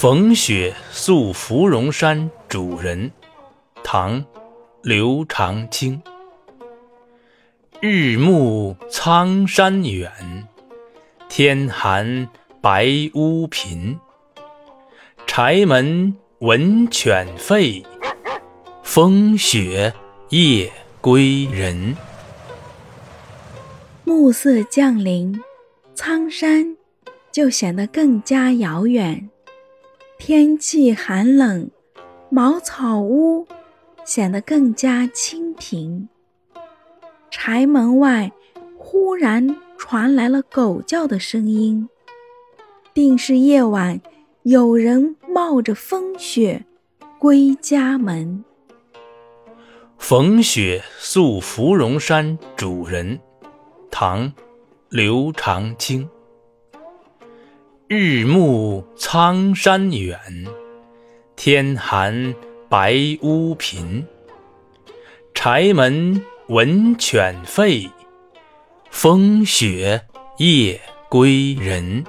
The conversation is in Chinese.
逢雪宿芙蓉山主人，唐·刘长卿。日暮苍山远，天寒白屋贫。柴门闻犬吠，风雪夜归人。暮色降临，苍山就显得更加遥远。天气寒冷，茅草屋显得更加清贫。柴门外忽然传来了狗叫的声音，定是夜晚有人冒着风雪归家门。逢雪宿芙蓉山主人，唐·刘长卿。日暮苍山远，天寒白屋贫。柴门闻犬吠，风雪夜归人。